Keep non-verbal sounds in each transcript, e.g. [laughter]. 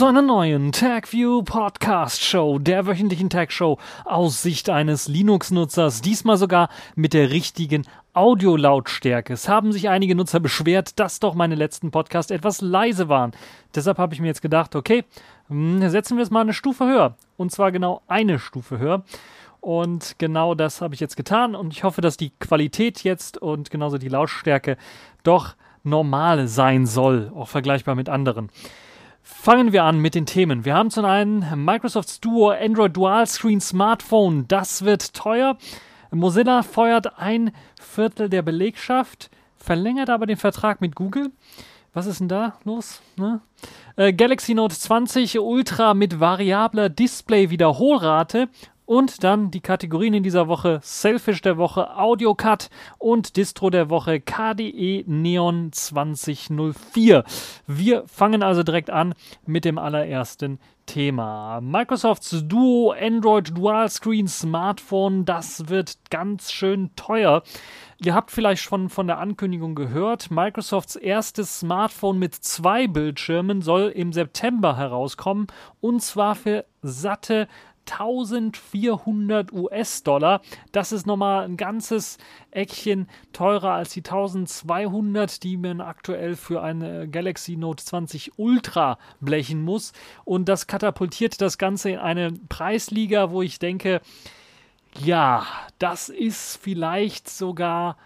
Zu einer neuen TagView Podcast Show, der wöchentlichen Tag Show aus Sicht eines Linux-Nutzers, diesmal sogar mit der richtigen Audiolautstärke. Es haben sich einige Nutzer beschwert, dass doch meine letzten Podcasts etwas leise waren. Deshalb habe ich mir jetzt gedacht, okay, hm, setzen wir es mal eine Stufe höher. Und zwar genau eine Stufe höher. Und genau das habe ich jetzt getan. Und ich hoffe, dass die Qualität jetzt und genauso die Lautstärke doch normal sein soll, auch vergleichbar mit anderen. Fangen wir an mit den Themen. Wir haben zum einen Microsofts Duo Android Dual Screen Smartphone. Das wird teuer. Mozilla feuert ein Viertel der Belegschaft, verlängert aber den Vertrag mit Google. Was ist denn da los? Ne? Äh, Galaxy Note 20 Ultra mit variabler Display-Wiederholrate und dann die Kategorien in dieser Woche: Selfish der Woche, Audio Cut und Distro der Woche KDE Neon 2004. Wir fangen also direkt an mit dem allerersten Thema. Microsofts Duo Android Dual Screen Smartphone, das wird ganz schön teuer. Ihr habt vielleicht schon von der Ankündigung gehört. Microsofts erstes Smartphone mit zwei Bildschirmen soll im September herauskommen und zwar für satte 1400 US-Dollar. Das ist nochmal ein ganzes Eckchen teurer als die 1200, die man aktuell für eine Galaxy Note 20 Ultra blechen muss. Und das katapultiert das Ganze in eine Preisliga, wo ich denke, ja, das ist vielleicht sogar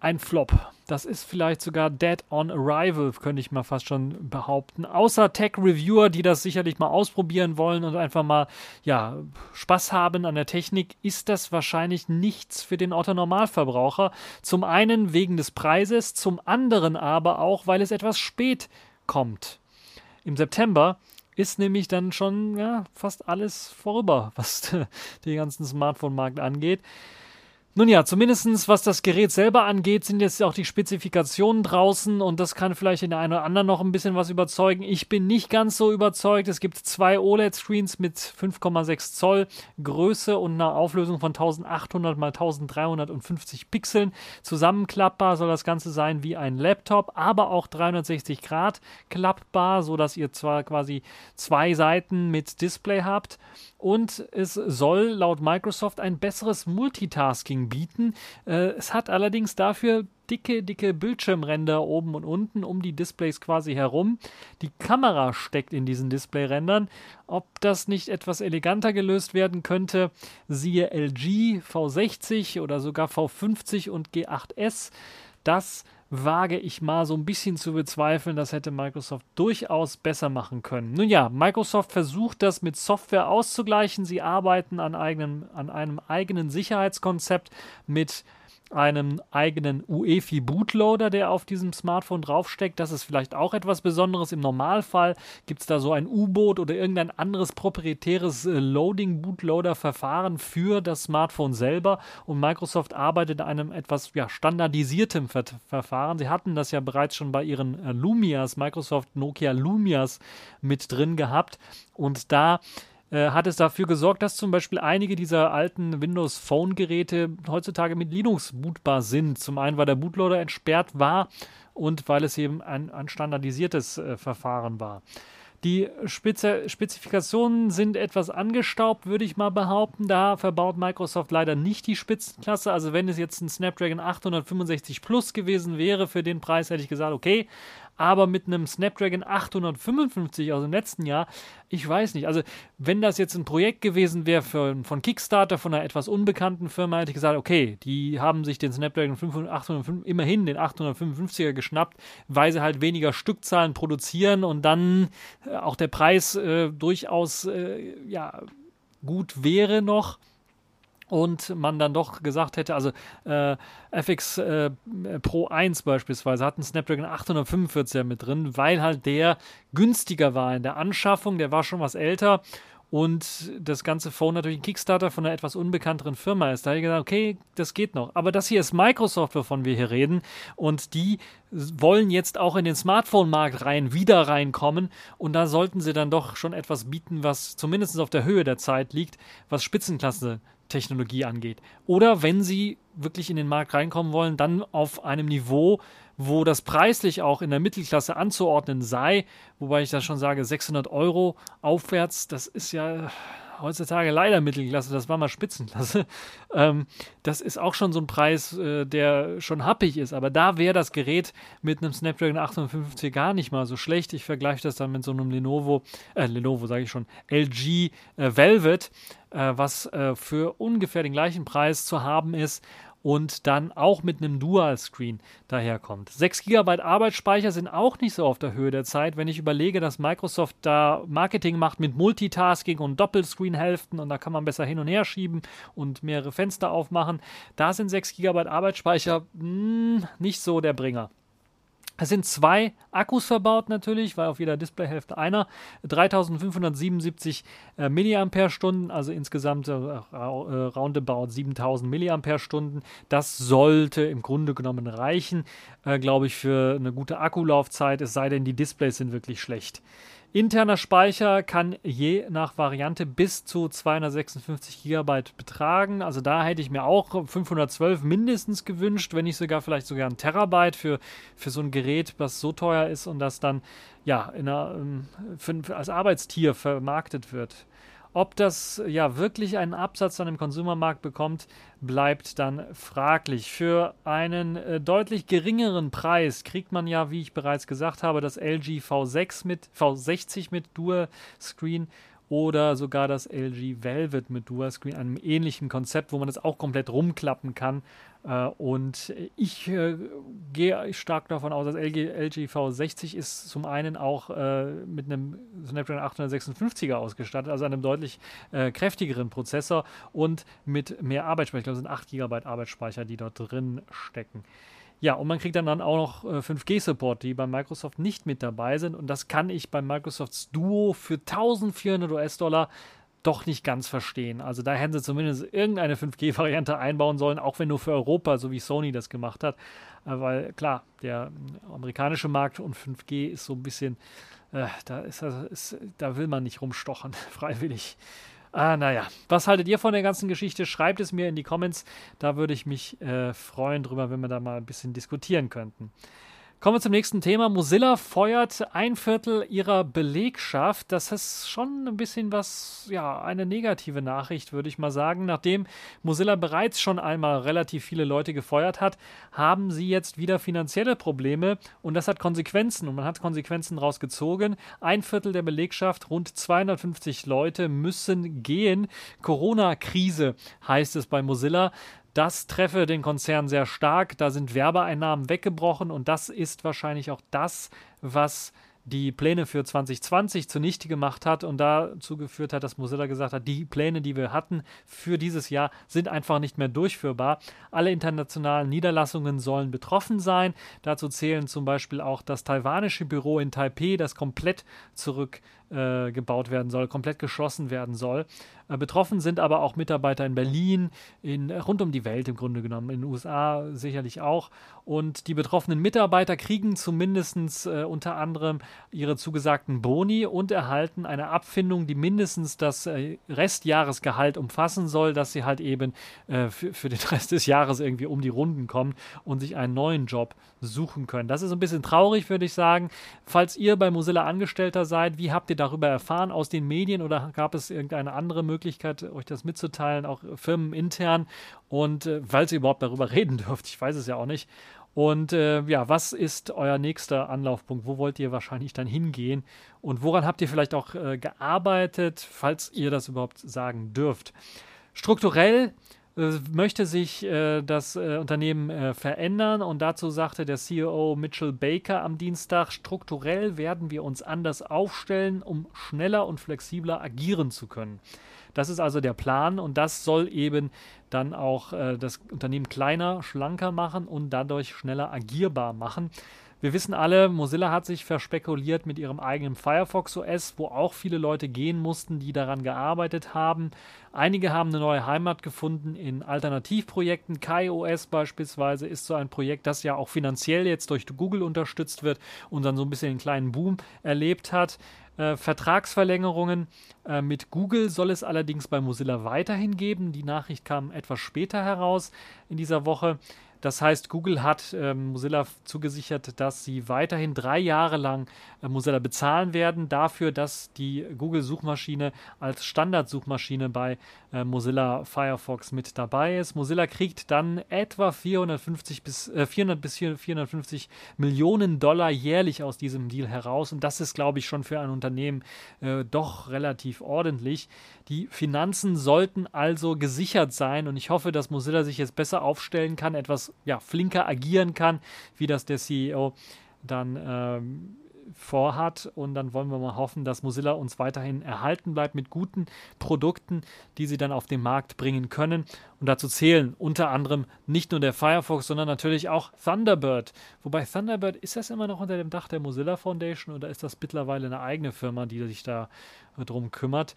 ein Flop. Das ist vielleicht sogar Dead on Arrival, könnte ich mal fast schon behaupten. Außer Tech-Reviewer, die das sicherlich mal ausprobieren wollen und einfach mal ja, Spaß haben an der Technik, ist das wahrscheinlich nichts für den Otto-Normalverbraucher. Zum einen wegen des Preises, zum anderen aber auch, weil es etwas spät kommt. Im September ist nämlich dann schon ja, fast alles vorüber, was [laughs] den ganzen Smartphone-Markt angeht. Nun ja, zumindest was das Gerät selber angeht, sind jetzt auch die Spezifikationen draußen und das kann vielleicht den einen oder anderen noch ein bisschen was überzeugen. Ich bin nicht ganz so überzeugt. Es gibt zwei OLED-Screens mit 5,6 Zoll Größe und einer Auflösung von 1800 x 1350 Pixeln. Zusammenklappbar soll das Ganze sein wie ein Laptop, aber auch 360 Grad klappbar, sodass ihr zwar quasi zwei Seiten mit Display habt und es soll laut Microsoft ein besseres Multitasking bieten. Äh, es hat allerdings dafür dicke, dicke Bildschirmränder oben und unten um die Displays quasi herum. Die Kamera steckt in diesen Displayrändern. Ob das nicht etwas eleganter gelöst werden könnte, siehe LG V60 oder sogar V50 und G8S. Das wage ich mal so ein bisschen zu bezweifeln, das hätte Microsoft durchaus besser machen können. Nun ja, Microsoft versucht das mit Software auszugleichen. Sie arbeiten an, eigenen, an einem eigenen Sicherheitskonzept mit einem eigenen UEFI Bootloader, der auf diesem Smartphone draufsteckt. Das ist vielleicht auch etwas Besonderes. Im Normalfall gibt es da so ein U-Boot oder irgendein anderes proprietäres äh, Loading-Bootloader-Verfahren für das Smartphone selber. Und Microsoft arbeitet an einem etwas ja, standardisiertem Ver Verfahren. Sie hatten das ja bereits schon bei ihren äh, Lumias, Microsoft Nokia Lumias mit drin gehabt. Und da äh, hat es dafür gesorgt, dass zum Beispiel einige dieser alten Windows Phone Geräte heutzutage mit Linux bootbar sind. Zum einen, weil der Bootloader entsperrt war und weil es eben ein, ein standardisiertes äh, Verfahren war. Die Spezi Spezifikationen sind etwas angestaubt, würde ich mal behaupten. Da verbaut Microsoft leider nicht die Spitzenklasse. Also wenn es jetzt ein Snapdragon 865 Plus gewesen wäre, für den Preis hätte ich gesagt, okay aber mit einem Snapdragon 855 aus dem letzten Jahr, ich weiß nicht. Also, wenn das jetzt ein Projekt gewesen wäre von Kickstarter, von einer etwas unbekannten Firma, hätte ich gesagt, okay, die haben sich den Snapdragon 805, immerhin den 855er geschnappt, weil sie halt weniger Stückzahlen produzieren und dann äh, auch der Preis äh, durchaus äh, ja, gut wäre noch und man dann doch gesagt hätte, also äh, FX äh, Pro 1 beispielsweise hat einen Snapdragon 845er mit drin, weil halt der günstiger war in der Anschaffung, der war schon was älter und das ganze Phone natürlich ein Kickstarter von einer etwas unbekannteren Firma ist. Da habe ich gesagt, okay, das geht noch. Aber das hier ist Microsoft, wovon wir hier reden. Und die wollen jetzt auch in den Smartphone-Markt rein, wieder reinkommen. Und da sollten sie dann doch schon etwas bieten, was zumindest auf der Höhe der Zeit liegt, was Spitzenklasse Technologie angeht. Oder wenn sie wirklich in den Markt reinkommen wollen, dann auf einem Niveau, wo das preislich auch in der Mittelklasse anzuordnen sei, wobei ich da schon sage, 600 Euro aufwärts, das ist ja heutzutage leider Mittelklasse, das war mal Spitzenklasse. [laughs] Ähm, das ist auch schon so ein Preis, äh, der schon happig ist. Aber da wäre das Gerät mit einem Snapdragon 850 gar nicht mal so schlecht. Ich vergleiche das dann mit so einem Lenovo, äh, Lenovo sage ich schon, LG äh, Velvet, äh, was äh, für ungefähr den gleichen Preis zu haben ist und dann auch mit einem Dual-Screen daherkommt. 6 GB Arbeitsspeicher sind auch nicht so auf der Höhe der Zeit, wenn ich überlege, dass Microsoft da Marketing macht mit Multitasking und Doppelscreen-Hälften und da kann man besser hin und her schieben und mehrere Fenster aufmachen. Da sind 6 GB Arbeitsspeicher mh, hm, nicht so der Bringer. Es sind zwei Akkus verbaut natürlich, weil auf jeder Displayhälfte einer. 3577 äh, mAh, also insgesamt äh, äh, roundabout 7000 mAh. Das sollte im Grunde genommen reichen, äh, glaube ich, für eine gute Akkulaufzeit, es sei denn, die Displays sind wirklich schlecht. Interner Speicher kann je nach Variante bis zu 256 GB betragen. Also da hätte ich mir auch 512 mindestens gewünscht, wenn nicht sogar vielleicht sogar ein Terabyte für, für so ein Gerät, was so teuer ist und das dann ja einer, ähm, für, als Arbeitstier vermarktet wird. Ob das ja wirklich einen Absatz an dem Konsumermarkt bekommt, bleibt dann fraglich. Für einen äh, deutlich geringeren Preis kriegt man ja, wie ich bereits gesagt habe, das LG V6 mit V60 mit Dual Screen oder sogar das LG Velvet mit Dual Screen, einem ähnlichen Konzept, wo man das auch komplett rumklappen kann. Äh, und ich äh, gehe stark davon aus, dass LG, LG V60 ist zum einen auch äh, mit einem Snapdragon 856er ausgestattet, also einem deutlich äh, kräftigeren Prozessor und mit mehr Arbeitsspeicher. Ich glaube, es sind 8 GB Arbeitsspeicher, die dort drin stecken. Ja, und man kriegt dann, dann auch noch äh, 5G-Support, die bei Microsoft nicht mit dabei sind. Und das kann ich bei Microsofts Duo für 1400 US-Dollar doch nicht ganz verstehen. Also da hätten sie zumindest irgendeine 5G-Variante einbauen sollen, auch wenn nur für Europa, so wie Sony das gemacht hat. Äh, weil klar, der amerikanische Markt und 5G ist so ein bisschen, äh, da, ist, ist, da will man nicht rumstochen, [laughs] freiwillig. Ah, naja. Was haltet ihr von der ganzen Geschichte? Schreibt es mir in die Comments. Da würde ich mich äh, freuen drüber, wenn wir da mal ein bisschen diskutieren könnten. Kommen wir zum nächsten Thema. Mozilla feuert ein Viertel ihrer Belegschaft. Das ist schon ein bisschen was, ja, eine negative Nachricht, würde ich mal sagen. Nachdem Mozilla bereits schon einmal relativ viele Leute gefeuert hat, haben sie jetzt wieder finanzielle Probleme und das hat Konsequenzen und man hat Konsequenzen rausgezogen. Ein Viertel der Belegschaft, rund 250 Leute müssen gehen. Corona-Krise heißt es bei Mozilla. Das treffe den Konzern sehr stark. Da sind Werbeeinnahmen weggebrochen und das ist wahrscheinlich auch das, was die Pläne für 2020 zunichte gemacht hat und dazu geführt hat, dass Mozilla gesagt hat, die Pläne, die wir hatten für dieses Jahr, sind einfach nicht mehr durchführbar. Alle internationalen Niederlassungen sollen betroffen sein. Dazu zählen zum Beispiel auch das taiwanische Büro in Taipei, das komplett zurückgebaut äh, werden soll, komplett geschlossen werden soll. Äh, betroffen sind aber auch Mitarbeiter in Berlin, in, rund um die Welt im Grunde genommen, in den USA sicherlich auch. Und die betroffenen Mitarbeiter kriegen zumindest äh, unter anderem ihre zugesagten Boni und erhalten eine Abfindung, die mindestens das äh, Restjahresgehalt umfassen soll, dass sie halt eben äh, für, für den Rest des Jahres irgendwie um die Runden kommen und sich einen neuen Job suchen können. Das ist ein bisschen traurig, würde ich sagen. Falls ihr bei Mozilla Angestellter seid, wie habt ihr darüber erfahren? Aus den Medien oder gab es irgendeine andere Möglichkeit? Euch das mitzuteilen, auch firmenintern und äh, weil ihr überhaupt darüber [laughs] reden dürft. Ich weiß es ja auch nicht. Und äh, ja, was ist euer nächster Anlaufpunkt? Wo wollt ihr wahrscheinlich dann hingehen? Und woran habt ihr vielleicht auch äh, gearbeitet, falls ihr das überhaupt sagen dürft? Strukturell möchte sich äh, das äh, Unternehmen äh, verändern und dazu sagte der CEO Mitchell Baker am Dienstag, strukturell werden wir uns anders aufstellen, um schneller und flexibler agieren zu können. Das ist also der Plan und das soll eben dann auch äh, das Unternehmen kleiner, schlanker machen und dadurch schneller agierbar machen. Wir wissen alle, Mozilla hat sich verspekuliert mit ihrem eigenen Firefox OS, wo auch viele Leute gehen mussten, die daran gearbeitet haben. Einige haben eine neue Heimat gefunden in Alternativprojekten. KaiOS beispielsweise ist so ein Projekt, das ja auch finanziell jetzt durch Google unterstützt wird und dann so ein bisschen einen kleinen Boom erlebt hat. Äh, Vertragsverlängerungen äh, mit Google soll es allerdings bei Mozilla weiterhin geben. Die Nachricht kam etwas später heraus in dieser Woche. Das heißt, Google hat äh, Mozilla zugesichert, dass sie weiterhin drei Jahre lang äh, Mozilla bezahlen werden dafür, dass die Google-Suchmaschine als Standardsuchmaschine bei äh, Mozilla Firefox mit dabei ist. Mozilla kriegt dann etwa 450 bis, 400 bis 450 Millionen Dollar jährlich aus diesem Deal heraus und das ist, glaube ich, schon für ein Unternehmen doch relativ ordentlich. Die Finanzen sollten also gesichert sein und ich hoffe, dass Mozilla sich jetzt besser aufstellen kann, etwas ja, flinker agieren kann, wie das der CEO dann ähm, vorhat. Und dann wollen wir mal hoffen, dass Mozilla uns weiterhin erhalten bleibt mit guten Produkten, die sie dann auf den Markt bringen können. Und dazu zählen unter anderem nicht nur der Firefox, sondern natürlich auch Thunderbird. Wobei Thunderbird, ist das immer noch unter dem Dach der Mozilla Foundation oder ist das mittlerweile eine eigene Firma, die sich da drum kümmert?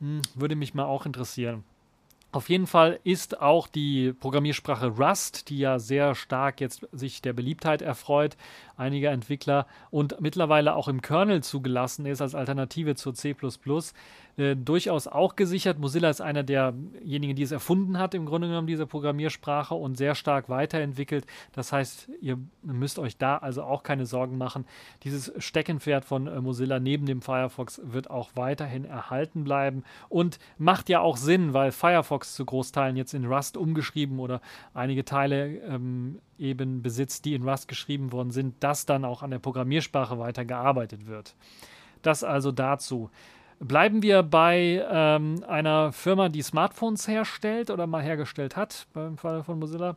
Hm, würde mich mal auch interessieren. Auf jeden Fall ist auch die Programmiersprache Rust, die ja sehr stark jetzt sich der Beliebtheit erfreut, einiger Entwickler und mittlerweile auch im Kernel zugelassen ist als Alternative zur C++, äh, durchaus auch gesichert. Mozilla ist einer derjenigen, die es erfunden hat, im Grunde genommen diese Programmiersprache und sehr stark weiterentwickelt. Das heißt, ihr müsst euch da also auch keine Sorgen machen. Dieses Steckenpferd von äh, Mozilla neben dem Firefox wird auch weiterhin erhalten bleiben und macht ja auch Sinn, weil Firefox zu Großteilen jetzt in Rust umgeschrieben oder einige Teile ähm, eben besitzt, die in Rust geschrieben worden sind, dass dann auch an der Programmiersprache weitergearbeitet wird. Das also dazu. Bleiben wir bei ähm, einer Firma, die Smartphones herstellt oder mal hergestellt hat, beim Fall von Mozilla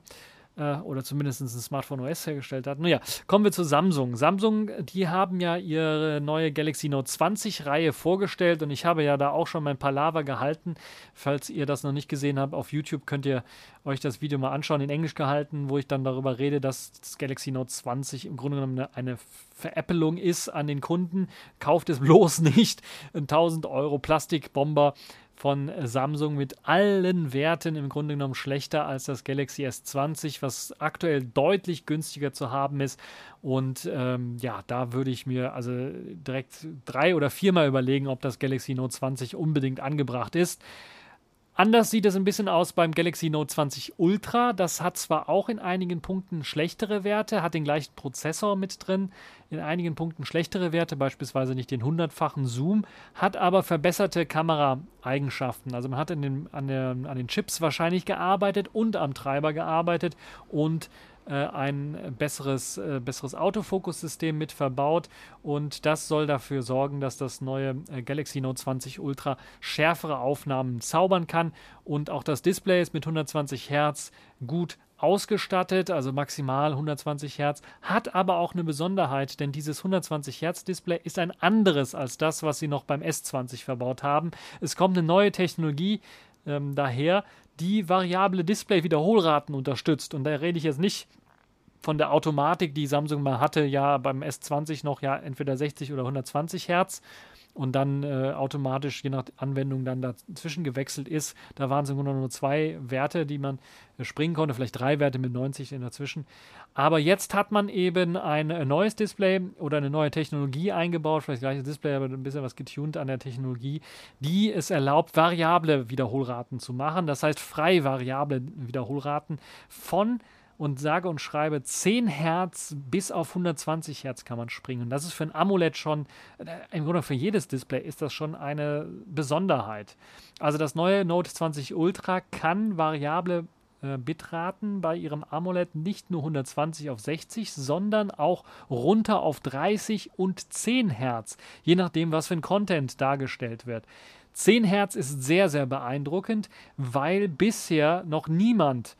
äh, oder zumindest ein Smartphone OS hergestellt hat. Naja, kommen wir zu Samsung. Samsung, die haben ja ihre neue Galaxy Note 20 Reihe vorgestellt und ich habe ja da auch schon mein Palaver gehalten. Falls ihr das noch nicht gesehen habt, auf YouTube könnt ihr euch das Video mal anschauen, in Englisch gehalten, wo ich dann darüber rede, dass das Galaxy Note 20 im Grunde genommen eine, eine Veräppelung ist an den Kunden. Kauft es bloß [laughs] nicht. Ein 1000 Euro Plastikbomber von Samsung mit allen Werten im Grunde genommen schlechter als das Galaxy S20, was aktuell deutlich günstiger zu haben ist. Und ähm, ja, da würde ich mir also direkt drei oder viermal überlegen, ob das Galaxy Note 20 unbedingt angebracht ist. Anders sieht es ein bisschen aus beim Galaxy Note 20 Ultra. Das hat zwar auch in einigen Punkten schlechtere Werte, hat den gleichen Prozessor mit drin, in einigen Punkten schlechtere Werte, beispielsweise nicht den hundertfachen Zoom, hat aber verbesserte Kameraeigenschaften. Also man hat den, an, der, an den Chips wahrscheinlich gearbeitet und am Treiber gearbeitet und äh, ein besseres, äh, besseres Autofokussystem mit verbaut und das soll dafür sorgen, dass das neue äh, Galaxy Note 20 Ultra schärfere Aufnahmen zaubern kann und auch das Display ist mit 120 Hertz gut ausgestattet, also maximal 120 Hertz, hat aber auch eine Besonderheit, denn dieses 120 Hertz Display ist ein anderes als das, was sie noch beim S20 verbaut haben. Es kommt eine neue Technologie ähm, daher, die variable Display-Wiederholraten unterstützt. Und da rede ich jetzt nicht von der Automatik, die Samsung mal hatte, ja beim S20 noch ja entweder 60 oder 120 Hertz und dann äh, automatisch je nach Anwendung dann dazwischen gewechselt ist. Da waren es nur nur zwei Werte, die man äh, springen konnte, vielleicht drei Werte mit 90 in dazwischen. Aber jetzt hat man eben ein äh, neues Display oder eine neue Technologie eingebaut, vielleicht gleiches Display, aber ein bisschen was getuned an der Technologie, die es erlaubt, variable Wiederholraten zu machen. Das heißt frei variable Wiederholraten von und sage und schreibe 10 Hertz bis auf 120 Hertz kann man springen. Und das ist für ein AMOLED schon, äh, im Grunde für jedes Display ist das schon eine Besonderheit. Also das neue Note 20 Ultra kann variable äh, Bitraten bei ihrem AMOLED nicht nur 120 auf 60, sondern auch runter auf 30 und 10 Hertz, je nachdem, was für ein Content dargestellt wird. 10 Hertz ist sehr, sehr beeindruckend, weil bisher noch niemand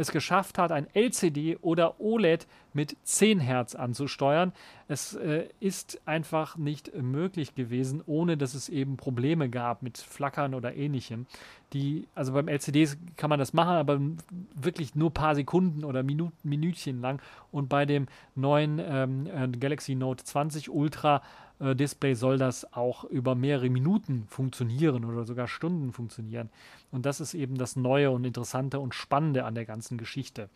es geschafft hat, ein LCD oder OLED mit 10 Hertz anzusteuern. Es äh, ist einfach nicht möglich gewesen, ohne dass es eben Probleme gab mit Flackern oder ähnlichem. Die, also beim LCD kann man das machen, aber wirklich nur paar Sekunden oder Minuten, Minütchen lang. Und bei dem neuen ähm, äh, Galaxy Note 20 Ultra äh, Display soll das auch über mehrere Minuten funktionieren oder sogar Stunden funktionieren. Und das ist eben das Neue und Interessante und Spannende an der ganzen Geschichte.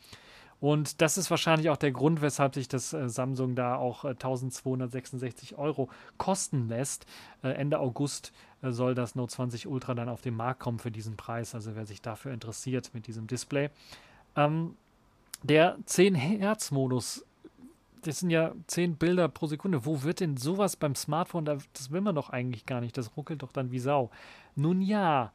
Und das ist wahrscheinlich auch der Grund, weshalb sich das äh, Samsung da auch äh, 1266 Euro kosten lässt. Äh, Ende August äh, soll das Note 20 Ultra dann auf den Markt kommen für diesen Preis. Also wer sich dafür interessiert mit diesem Display. Ähm, der 10 Hertz Modus das sind ja 10 Bilder pro Sekunde. Wo wird denn sowas beim Smartphone? Das will man doch eigentlich gar nicht. Das ruckelt doch dann wie Sau. Nun ja,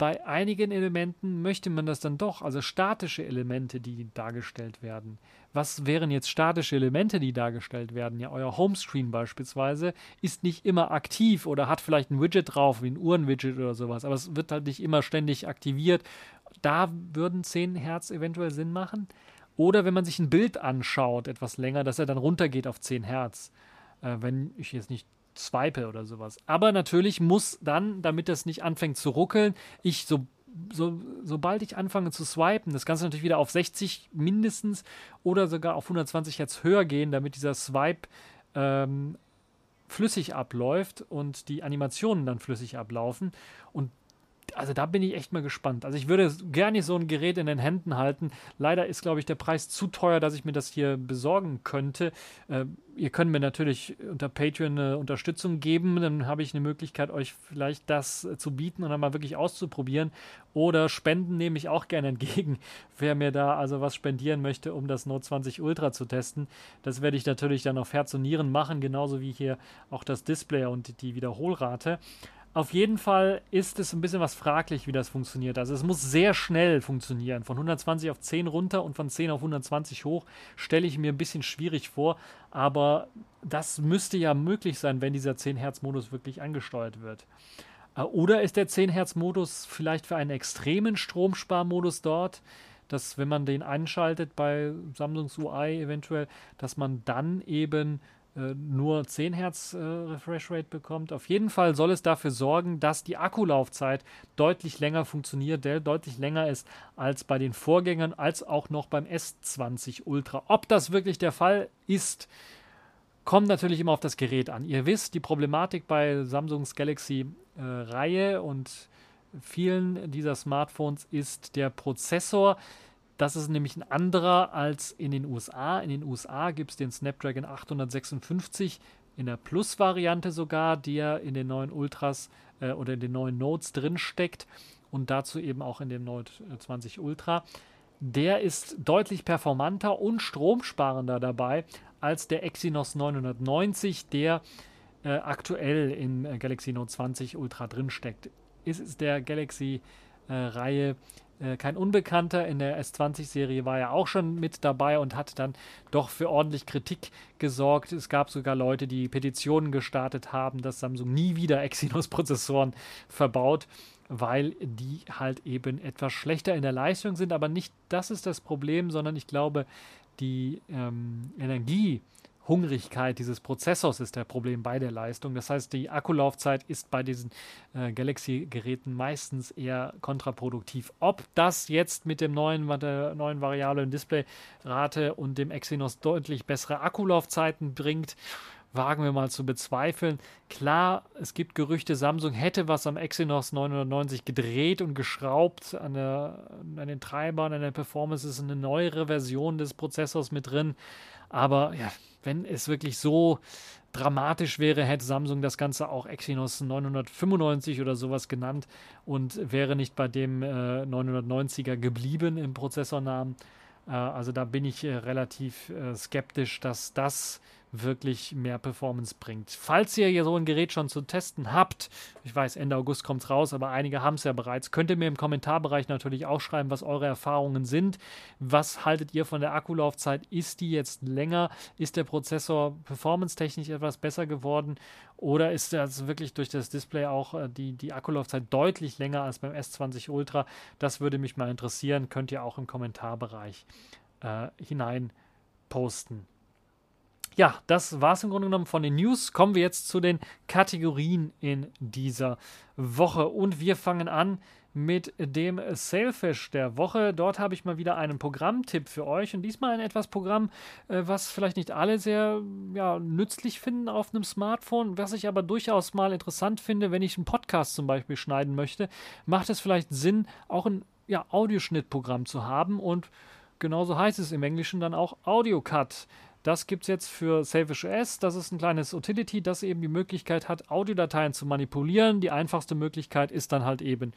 bei einigen Elementen möchte man das dann doch, also statische Elemente, die dargestellt werden. Was wären jetzt statische Elemente, die dargestellt werden? Ja, euer Homescreen beispielsweise ist nicht immer aktiv oder hat vielleicht ein Widget drauf, wie ein Uhrenwidget oder sowas, aber es wird halt nicht immer ständig aktiviert. Da würden 10 Hertz eventuell Sinn machen. Oder wenn man sich ein Bild anschaut, etwas länger, dass er dann runtergeht auf 10 Hertz. Äh, wenn ich jetzt nicht swipe oder sowas. Aber natürlich muss dann, damit das nicht anfängt zu ruckeln, ich so, so, sobald ich anfange zu swipen, das Ganze natürlich wieder auf 60 mindestens oder sogar auf 120 Hertz höher gehen, damit dieser Swipe ähm, flüssig abläuft und die Animationen dann flüssig ablaufen. Und also da bin ich echt mal gespannt. Also ich würde gerne so ein Gerät in den Händen halten. Leider ist, glaube ich, der Preis zu teuer, dass ich mir das hier besorgen könnte. Äh, ihr könnt mir natürlich unter Patreon eine Unterstützung geben. Dann habe ich eine Möglichkeit, euch vielleicht das zu bieten und dann mal wirklich auszuprobieren. Oder Spenden nehme ich auch gerne entgegen. [laughs] Wer mir da also was spendieren möchte, um das Note 20 Ultra zu testen, das werde ich natürlich dann auf Herz und Nieren machen, genauso wie hier auch das Display und die Wiederholrate. Auf jeden Fall ist es ein bisschen was fraglich, wie das funktioniert. Also es muss sehr schnell funktionieren. Von 120 auf 10 runter und von 10 auf 120 hoch stelle ich mir ein bisschen schwierig vor. Aber das müsste ja möglich sein, wenn dieser 10 Hertz Modus wirklich angesteuert wird. Äh, oder ist der 10 Hertz Modus vielleicht für einen extremen Stromsparmodus dort? dass wenn man den einschaltet bei Samsungs UI eventuell, dass man dann eben nur 10 Hertz äh, Refresh Rate bekommt. Auf jeden Fall soll es dafür sorgen, dass die Akkulaufzeit deutlich länger funktioniert, der deutlich länger ist als bei den Vorgängern, als auch noch beim S20 Ultra. Ob das wirklich der Fall ist, kommt natürlich immer auf das Gerät an. Ihr wisst, die Problematik bei Samsungs Galaxy äh, Reihe und vielen dieser Smartphones ist der Prozessor. Das ist nämlich ein anderer als in den USA. In den USA gibt es den Snapdragon 856 in der Plus-Variante sogar, der in den neuen Ultras äh, oder in den neuen Notes drin steckt und dazu eben auch in dem Note 20 Ultra. Der ist deutlich performanter und stromsparender dabei als der Exynos 990, der äh, aktuell in äh, Galaxy Note 20 Ultra drin steckt. Ist es der Galaxy-Reihe äh, äh, kein Unbekannter. In der S20-Serie war er auch schon mit dabei und hat dann doch für ordentlich Kritik gesorgt. Es gab sogar Leute, die Petitionen gestartet haben, dass Samsung nie wieder [laughs] Exynos-Prozessoren verbaut, weil die halt eben etwas schlechter in der Leistung sind. Aber nicht das ist das Problem, sondern ich glaube, die ähm, Energie, Hungrigkeit dieses Prozessors ist der Problem bei der Leistung. Das heißt, die Akkulaufzeit ist bei diesen äh, Galaxy-Geräten meistens eher kontraproduktiv. Ob das jetzt mit dem neuen, der neuen variablen Displayrate und dem Exynos deutlich bessere Akkulaufzeiten bringt, wagen wir mal zu bezweifeln. Klar, es gibt Gerüchte, Samsung hätte was am Exynos 990 gedreht und geschraubt an, der, an den Treibern, an der Performance ist eine neuere Version des Prozessors mit drin. Aber ja, wenn es wirklich so dramatisch wäre, hätte Samsung das Ganze auch Exynos 995 oder sowas genannt und wäre nicht bei dem äh, 990er geblieben im Prozessornamen. Äh, also da bin ich äh, relativ äh, skeptisch, dass das wirklich mehr Performance bringt. Falls ihr hier so ein Gerät schon zu testen habt, ich weiß, Ende August kommt es raus, aber einige haben es ja bereits, könnt ihr mir im Kommentarbereich natürlich auch schreiben, was eure Erfahrungen sind. Was haltet ihr von der Akkulaufzeit? Ist die jetzt länger? Ist der Prozessor performance-technisch etwas besser geworden? Oder ist das wirklich durch das Display auch äh, die, die Akkulaufzeit deutlich länger als beim S20 Ultra? Das würde mich mal interessieren. Könnt ihr auch im Kommentarbereich äh, hinein posten ja, das war es im Grunde genommen von den News. Kommen wir jetzt zu den Kategorien in dieser Woche. Und wir fangen an mit dem Sailfish der Woche. Dort habe ich mal wieder einen Programmtipp für euch und diesmal ein etwas Programm, äh, was vielleicht nicht alle sehr ja, nützlich finden auf einem Smartphone, was ich aber durchaus mal interessant finde, wenn ich einen Podcast zum Beispiel schneiden möchte, macht es vielleicht Sinn, auch ein ja, Audioschnittprogramm zu haben und genauso heißt es im Englischen dann auch Audio Cut. Das gibt es jetzt für Selfish OS. Das ist ein kleines Utility, das eben die Möglichkeit hat, Audiodateien zu manipulieren. Die einfachste Möglichkeit ist dann halt eben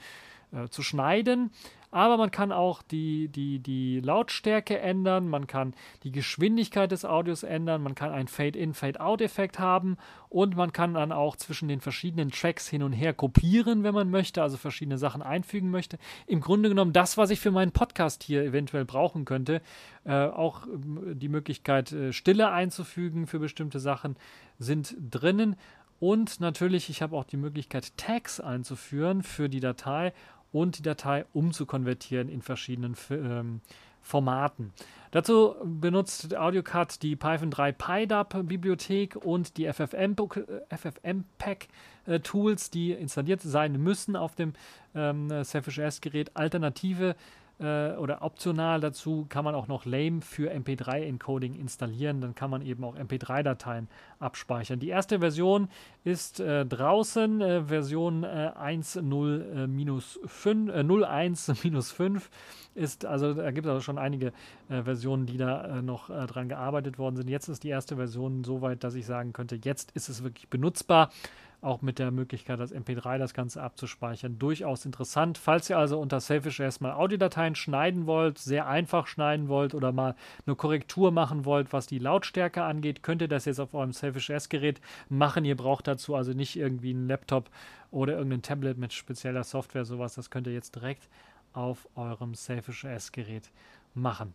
äh, zu schneiden. aber man kann auch die, die, die Lautstärke ändern, man kann die Geschwindigkeit des Audios ändern, man kann einen Fade-in, Fade-out-Effekt haben und man kann dann auch zwischen den verschiedenen Tracks hin und her kopieren, wenn man möchte, also verschiedene Sachen einfügen möchte. Im Grunde genommen das, was ich für meinen Podcast hier eventuell brauchen könnte. Äh, auch äh, die Möglichkeit, äh, Stille einzufügen für bestimmte Sachen sind drinnen. Und natürlich, ich habe auch die Möglichkeit, Tags einzuführen für die Datei und die Datei umzukonvertieren in verschiedenen ähm, Formaten. Dazu benutzt AudioCut die Python 3 PyDub Bibliothek und die FFmpeg FFmpeg äh, Tools, die installiert sein müssen auf dem ähm, Selfish S Gerät. Alternative äh, oder optional dazu kann man auch noch Lame für MP3-Encoding installieren. Dann kann man eben auch MP3-Dateien abspeichern. Die erste Version ist äh, draußen, äh, Version 1.0-5, ist, also da gibt es also schon einige äh, Versionen, die da äh, noch dran gearbeitet worden sind. Jetzt ist die erste Version so weit, dass ich sagen könnte, jetzt ist es wirklich benutzbar auch mit der Möglichkeit, als MP3 das Ganze abzuspeichern. Durchaus interessant. Falls ihr also unter Selfish erstmal Audiodateien schneiden wollt, sehr einfach schneiden wollt oder mal eine Korrektur machen wollt, was die Lautstärke angeht, könnt ihr das jetzt auf eurem Selfish S-Gerät machen. Ihr braucht dazu also nicht irgendwie einen Laptop oder irgendein Tablet mit spezieller Software, sowas. Das könnt ihr jetzt direkt auf eurem Selfish S-Gerät machen.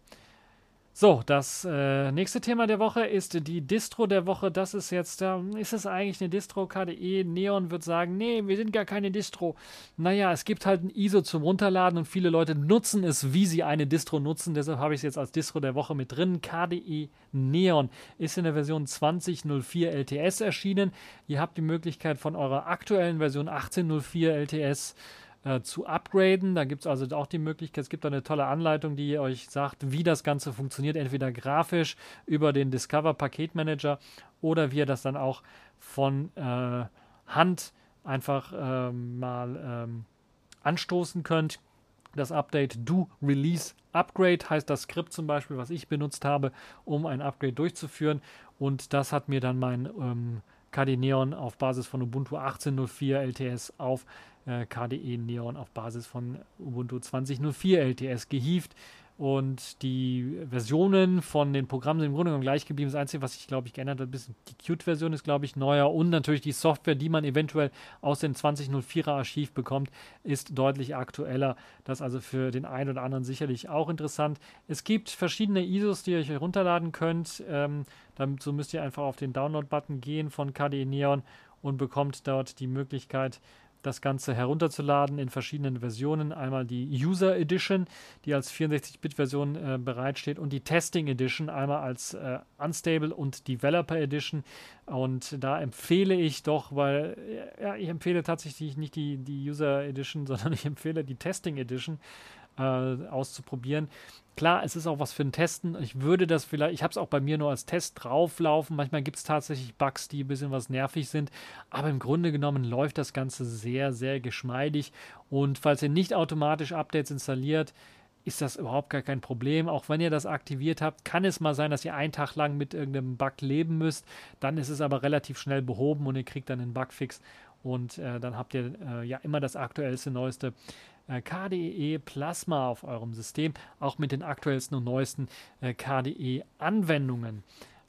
So, das äh, nächste Thema der Woche ist die Distro der Woche. Das ist jetzt, äh, ist es eigentlich eine Distro? KDE Neon wird sagen, nee, wir sind gar keine Distro. Naja, es gibt halt ein ISO zum Runterladen und viele Leute nutzen es, wie sie eine Distro nutzen. Deshalb habe ich es jetzt als Distro der Woche mit drin. KDE Neon ist in der Version 20.04 LTS erschienen. Ihr habt die Möglichkeit von eurer aktuellen Version 18.04 LTS äh, zu upgraden. Da gibt es also auch die Möglichkeit, es gibt eine tolle Anleitung, die euch sagt, wie das Ganze funktioniert, entweder grafisch über den Discover Paketmanager oder wie ihr das dann auch von äh, Hand einfach äh, mal ähm, anstoßen könnt. Das Update Do Release Upgrade heißt das Skript zum Beispiel, was ich benutzt habe, um ein Upgrade durchzuführen. Und das hat mir dann mein ähm, KD Neon auf Basis von Ubuntu 18.04 LTS auf äh, KDE Neon auf Basis von Ubuntu 20.04 LTS gehievt. Und die Versionen von den Programmen sind im Grunde genommen gleich geblieben. Das Einzige, was sich, glaube ich, geändert hat, ist die Qt-Version ist, glaube ich, neuer. Und natürlich die Software, die man eventuell aus dem 2004er Archiv bekommt, ist deutlich aktueller. Das ist also für den einen oder anderen sicherlich auch interessant. Es gibt verschiedene ISOs, die ihr euch herunterladen könnt. Ähm, dazu müsst ihr einfach auf den Download-Button gehen von KDE Neon und bekommt dort die Möglichkeit, das Ganze herunterzuladen in verschiedenen Versionen. Einmal die User Edition, die als 64-Bit-Version äh, bereitsteht, und die Testing Edition, einmal als äh, Unstable und Developer Edition. Und da empfehle ich doch, weil ja, ich empfehle tatsächlich nicht die, die User Edition, [laughs] sondern ich empfehle die Testing Edition äh, auszuprobieren. Klar, es ist auch was für ein Testen. Ich würde das vielleicht, ich habe es auch bei mir nur als Test drauflaufen. Manchmal gibt es tatsächlich Bugs, die ein bisschen was nervig sind. Aber im Grunde genommen läuft das Ganze sehr, sehr geschmeidig. Und falls ihr nicht automatisch Updates installiert, ist das überhaupt gar kein Problem. Auch wenn ihr das aktiviert habt, kann es mal sein, dass ihr einen Tag lang mit irgendeinem Bug leben müsst. Dann ist es aber relativ schnell behoben und ihr kriegt dann einen Bugfix. Und äh, dann habt ihr äh, ja immer das aktuellste, neueste KDE Plasma auf eurem System, auch mit den aktuellsten und neuesten äh, KDE-Anwendungen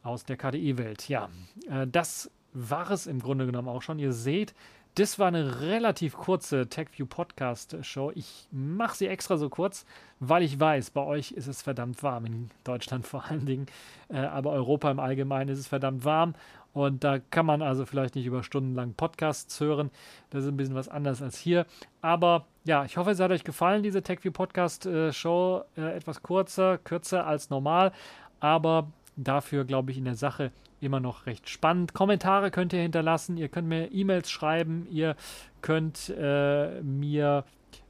aus der KDE-Welt. Ja, äh, das war es im Grunde genommen auch schon. Ihr seht, das war eine relativ kurze TechView Podcast Show. Ich mache sie extra so kurz, weil ich weiß, bei euch ist es verdammt warm, in Deutschland [laughs] vor allen Dingen, äh, aber Europa im Allgemeinen ist es verdammt warm und da kann man also vielleicht nicht über Stunden lang Podcasts hören. Das ist ein bisschen was anderes als hier. Aber ja, ich hoffe, es hat euch gefallen, diese TechView Podcast äh, Show. Äh, etwas kurzer, kürzer als normal, aber dafür, glaube ich, in der Sache immer noch recht spannend. Kommentare könnt ihr hinterlassen, ihr könnt mir E-Mails schreiben, ihr könnt äh, mir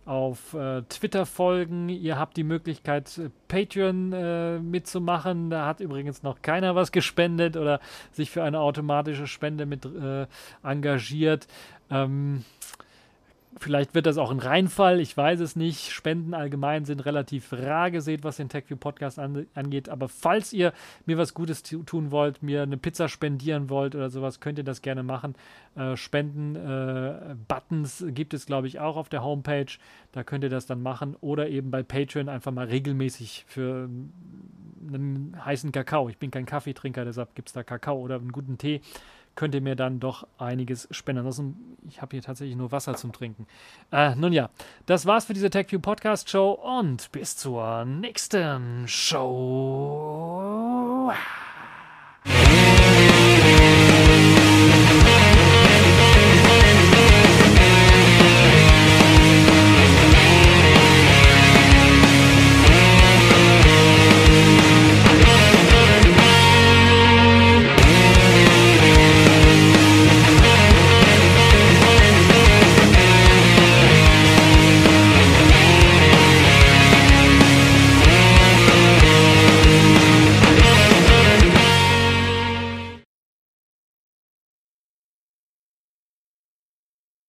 auf äh, Twitter folgen. Ihr habt die Möglichkeit, äh, Patreon äh, mitzumachen. Da hat übrigens noch keiner was gespendet oder sich für eine automatische Spende mit äh, engagiert. Ähm, Vielleicht wird das auch ein Reinfall, ich weiß es nicht. Spenden allgemein sind relativ rar gesät, was den TechView Podcast an, angeht. Aber falls ihr mir was Gutes tun wollt, mir eine Pizza spendieren wollt oder sowas, könnt ihr das gerne machen. Äh, Spenden-Buttons äh, gibt es, glaube ich, auch auf der Homepage. Da könnt ihr das dann machen. Oder eben bei Patreon einfach mal regelmäßig für einen heißen Kakao. Ich bin kein Kaffeetrinker, deshalb gibt es da Kakao oder einen guten Tee könnt ihr mir dann doch einiges spenden. Ansonsten, ich habe hier tatsächlich nur Wasser zum Trinken. Äh, nun ja, das war's für diese TechView Podcast Show und bis zur nächsten Show.